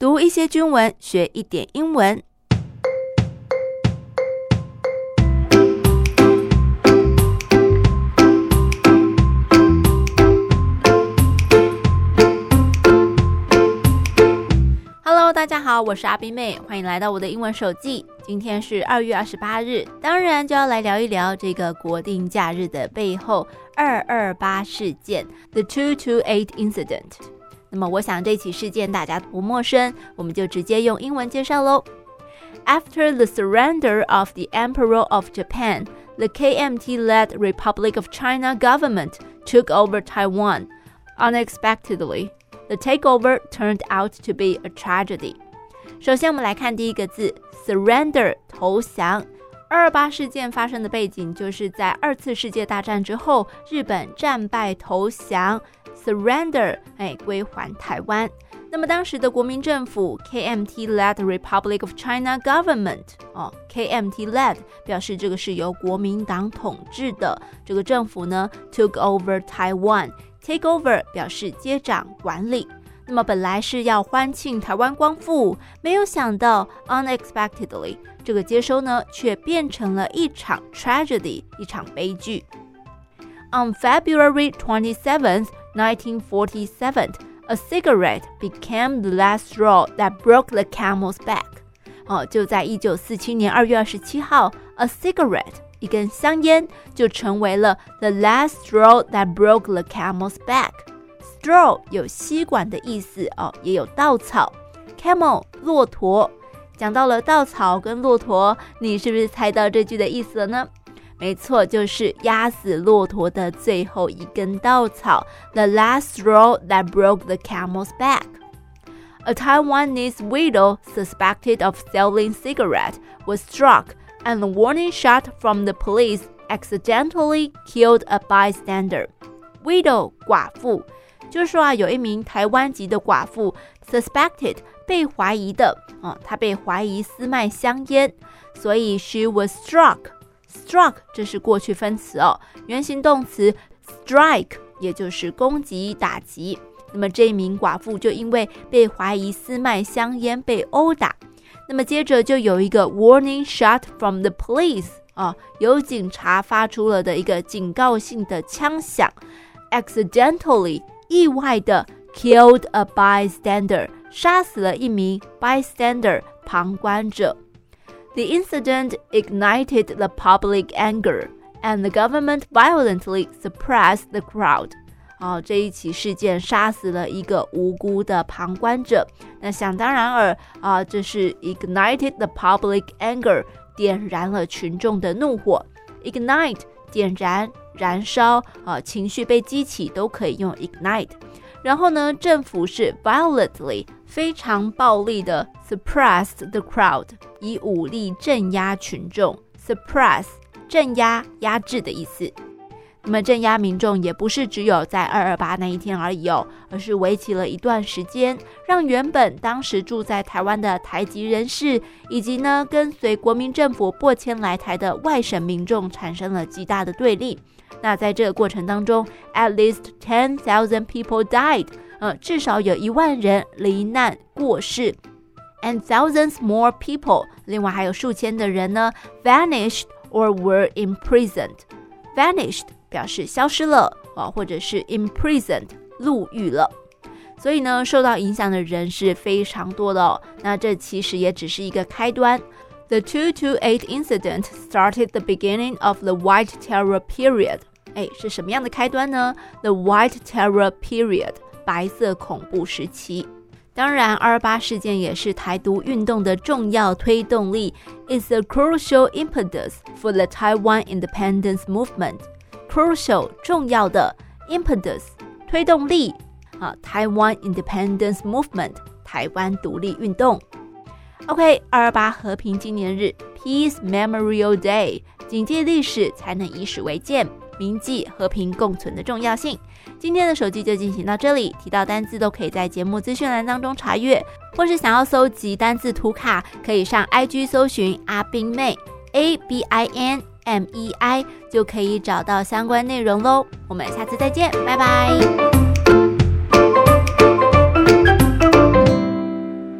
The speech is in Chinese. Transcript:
读一些军文，学一点英文。Hello，大家好，我是阿宾妹，欢迎来到我的英文手记。今天是二月二十八日，当然就要来聊一聊这个国定假日的背后——二二八事件 （The Two Two Eight Incident）。那么，我想这起事件大家不陌生，我们就直接用英文介绍喽。After the surrender of the Emperor of Japan, the KMT-led Republic of China government took over Taiwan. Unexpectedly, the takeover turned out to be a tragedy. 首先，我们来看第一个字：surrender，投降。 二二八事件发生的背景，就是在二次世界大战之后，日本战败投降。Surrender，哎，归还台湾。那么当时的国民政府 KMT-led Republic of China Government，哦，KMT-led 表示这个是由国民党统治的这个政府呢，took over Taiwan。Take over 表示接掌管理。那么本来是要欢庆台湾光复，没有想到 unexpectedly 这个接收呢，却变成了一场 tragedy，一场悲剧。On February 27th. 1947, a cigarette became the last straw that broke the camel's back. 哦，就在一九四七年二月二十七号，a cigarette 一根香烟就成为了 the last straw that broke the camel's back. Straw 有吸管的意思哦，也有稻草。Camel 骆驼，讲到了稻草跟骆驼，你是不是猜到这句的意思了呢？没错，就是压死骆驼的最后一根稻草，the last straw that broke the camel's back. A Taiwanese widow suspected of selling cigarettes was struck, and the warning shot from the police accidentally killed a bystander. Widow 寡妇，就是说啊，有一名台湾籍的寡妇，suspected 被怀疑的，啊，她被怀疑私卖香烟，所以 she was struck。Struck 这是过去分词哦，原形动词 strike 也就是攻击、打击。那么这名寡妇就因为被怀疑私卖香烟被殴打。那么接着就有一个 warning shot from the police 啊，由警察发出了的一个警告性的枪响。Accidentally 意外的 killed a bystander 杀死了一名 bystander 旁观者。The incident ignited the public anger, and the government violently suppressed the crowd. 哦，这一起事件杀死了一个无辜的旁观者。那想当然尔啊，这是 ignited the public anger，点燃了群众的怒火。Ignite 点燃、 燃烧啊，情绪被激起都可以用 ignite。然后呢，政府是 violently 非常暴力的 suppress the crowd，以武力镇压群众。suppress 镇压、压制的意思。那么镇压民众也不是只有在二二八那一天而已哦，而是为期了一段时间，让原本当时住在台湾的台籍人士，以及呢跟随国民政府播迁来台的外省民众产生了极大的对立。那在这个过程当中，at least ten thousand people died，呃，至少有一万人罹难过世，and thousands more people，另外还有数千的人呢，vanished or were imprisoned，vanished。vanished 表示消失了啊，或者是 imprisoned 入狱了。所以呢，受到影响的人是非常多的哦。那这其实也只是一个开端。The two two eight incident started the beginning of the White Terror period. 哎，是什么样的开端呢？The White Terror period，白色恐怖时期。当然，二二八事件也是台独运动的重要推动力。It's a crucial impetus for the Taiwan independence movement. Crucial，重要的，impetus，推动力啊，Taiwan independence movement，台湾独立运动。OK，二二八和平纪念日，Peace Memorial Day，谨记历史，才能以史为鉴。铭记和平共存的重要性。今天的手机就进行到这里，提到单字都可以在节目资讯栏当中查阅，或是想要搜集单字图卡，可以上 IG 搜寻阿宾妹 A B I N M E I，就可以找到相关内容喽。我们下次再见，拜拜。